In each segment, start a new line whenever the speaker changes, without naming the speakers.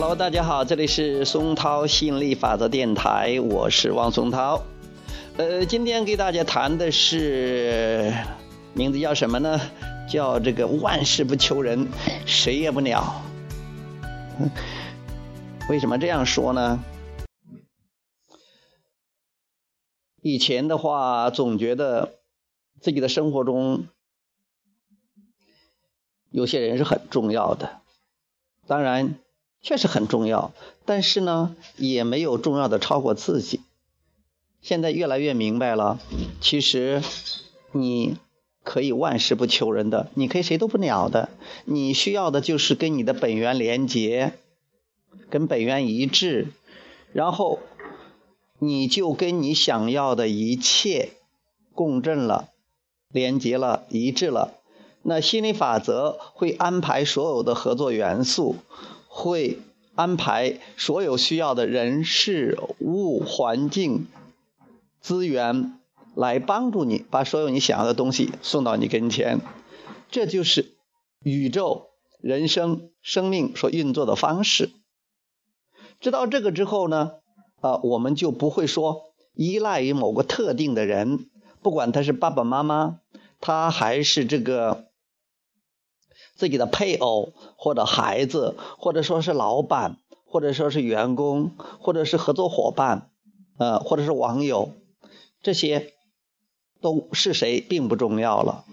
Hello，大家好，这里是松涛吸引力法则电台，我是汪松涛。呃，今天给大家谈的是名字叫什么呢？叫这个万事不求人，谁也不鸟。为什么这样说呢？以前的话，总觉得自己的生活中有些人是很重要的，当然。确实很重要，但是呢，也没有重要的超过自己。现在越来越明白了，其实你可以万事不求人的，你可以谁都不鸟的。你需要的就是跟你的本源连接，跟本源一致，然后你就跟你想要的一切共振了，连接了，一致了。那心理法则会安排所有的合作元素。会安排所有需要的人事物、环境、资源来帮助你，把所有你想要的东西送到你跟前。这就是宇宙、人生、生命所运作的方式。知道这个之后呢，啊，我们就不会说依赖于某个特定的人，不管他是爸爸妈妈，他还是这个。自己的配偶，或者孩子，或者说是老板，或者说是员工，或者是合作伙伴，呃，或者是网友，这些都是谁并不重要了。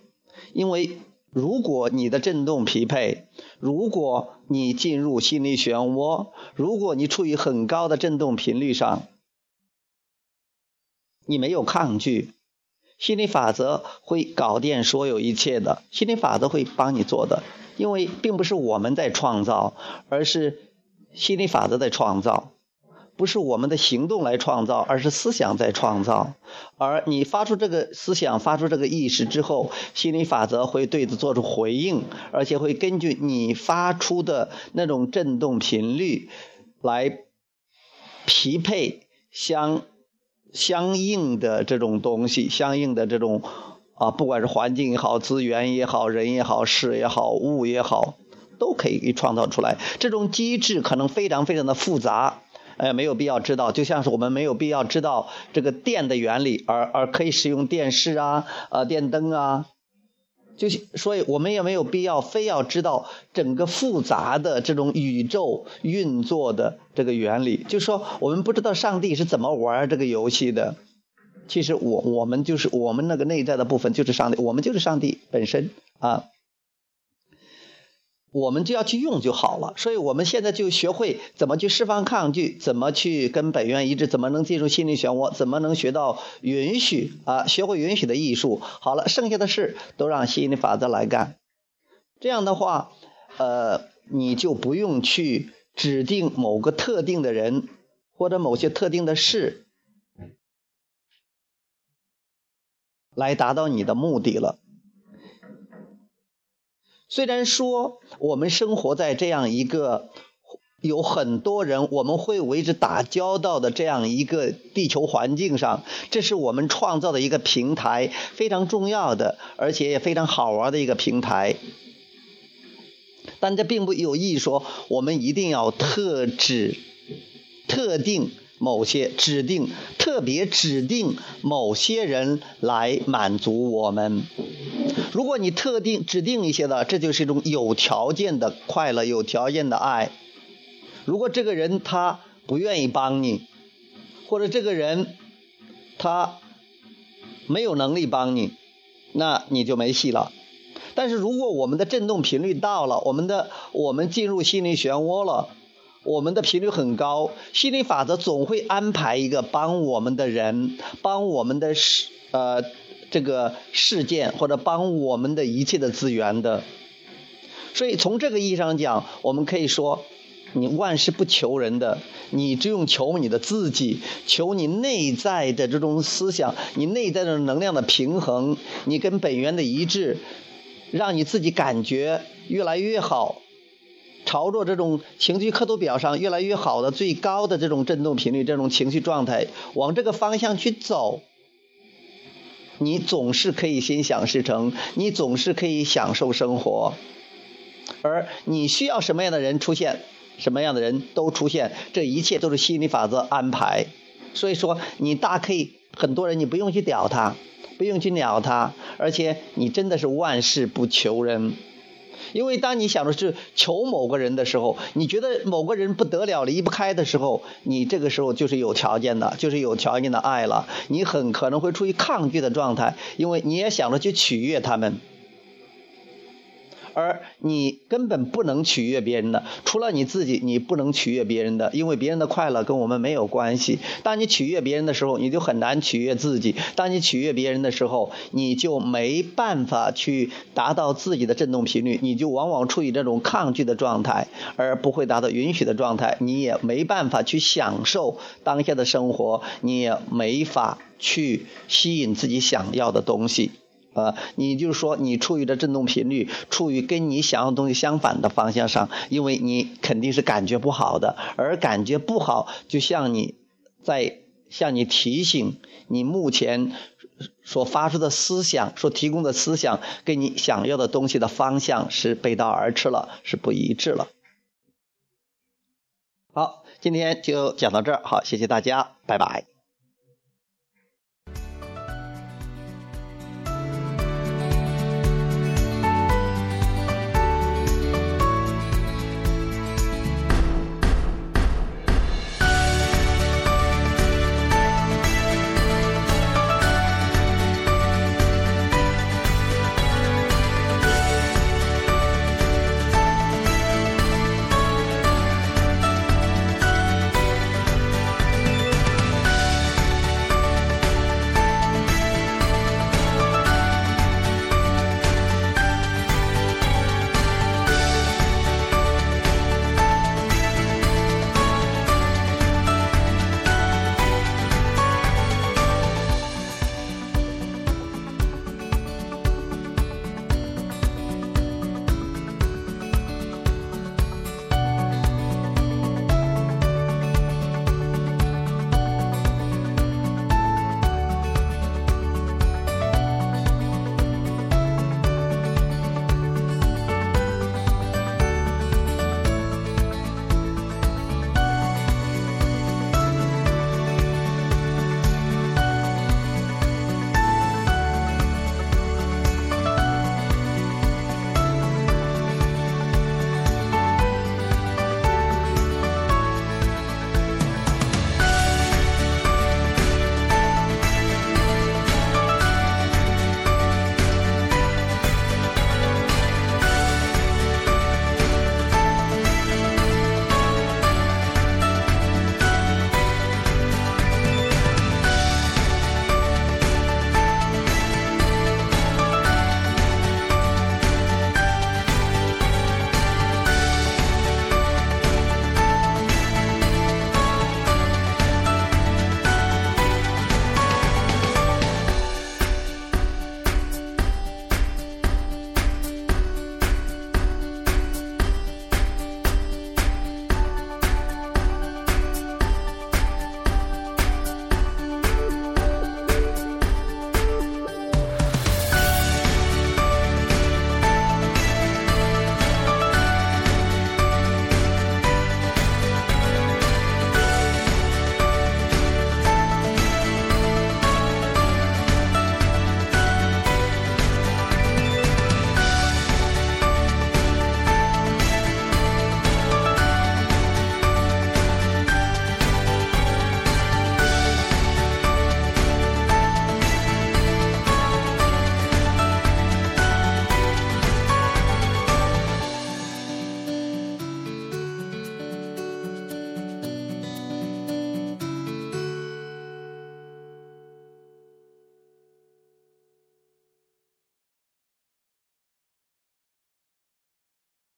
因为如果你的振动匹配，如果你进入心理漩涡，如果你处于很高的振动频率上，你没有抗拒。心理法则会搞定所有一切的，心理法则会帮你做的，因为并不是我们在创造，而是心理法则在创造，不是我们的行动来创造，而是思想在创造。而你发出这个思想，发出这个意识之后，心理法则会对此做出回应，而且会根据你发出的那种振动频率来匹配相。相应的这种东西，相应的这种啊，不管是环境也好，资源也好，人也好，事也好，物也好，都可以给创造出来。这种机制可能非常非常的复杂，哎，没有必要知道。就像是我们没有必要知道这个电的原理，而而可以使用电视啊，呃，电灯啊。就是所以，我们也没有必要非要知道整个复杂的这种宇宙运作的这个原理。就说我们不知道上帝是怎么玩这个游戏的。其实我我们就是我们那个内在的部分就是上帝，我们就是上帝本身啊。我们就要去用就好了，所以我们现在就学会怎么去释放抗拒，怎么去跟本源一致，怎么能进入心理漩涡，怎么能学到允许啊，学会允许的艺术。好了，剩下的事都让心理法则来干。这样的话，呃，你就不用去指定某个特定的人或者某些特定的事来达到你的目的了。虽然说我们生活在这样一个有很多人我们会为之打交道的这样一个地球环境上，这是我们创造的一个平台，非常重要的，而且也非常好玩的一个平台。但这并不有意说我们一定要特指、特定某些指定、特别指定某些人来满足我们。如果你特定指定一些的，这就是一种有条件的快乐，有条件的爱。如果这个人他不愿意帮你，或者这个人他没有能力帮你，那你就没戏了。但是如果我们的振动频率到了，我们的我们进入心灵漩涡了，我们的频率很高，心理法则总会安排一个帮我们的人，帮我们的事呃。这个事件或者帮我们的一切的资源的，所以从这个意义上讲，我们可以说，你万事不求人的，你只用求你的自己，求你内在的这种思想，你内在的能量的平衡，你跟本源的一致，让你自己感觉越来越好，朝着这种情绪刻度表上越来越好的最高的这种振动频率，这种情绪状态，往这个方向去走。你总是可以心想事成，你总是可以享受生活，而你需要什么样的人出现，什么样的人都出现，这一切都是心理法则安排。所以说，你大可以很多人你不用去屌他，不用去鸟他，而且你真的是万事不求人。因为当你想着是求某个人的时候，你觉得某个人不得了离不开的时候，你这个时候就是有条件的，就是有条件的爱了。你很可能会处于抗拒的状态，因为你也想着去取悦他们。而你根本不能取悦别人的，除了你自己，你不能取悦别人的，因为别人的快乐跟我们没有关系。当你取悦别人的时候，你就很难取悦自己；当你取悦别人的时候，你就没办法去达到自己的振动频率，你就往往处于这种抗拒的状态，而不会达到允许的状态。你也没办法去享受当下的生活，你也没法去吸引自己想要的东西。呃，你就是说，你处于的振动频率处于跟你想要东西相反的方向上，因为你肯定是感觉不好的，而感觉不好，就像你在向你提醒，你目前所发出的思想所提供的思想，跟你想要的东西的方向是背道而驰了，是不一致了。好，今天就讲到这儿，好，谢谢大家，拜拜。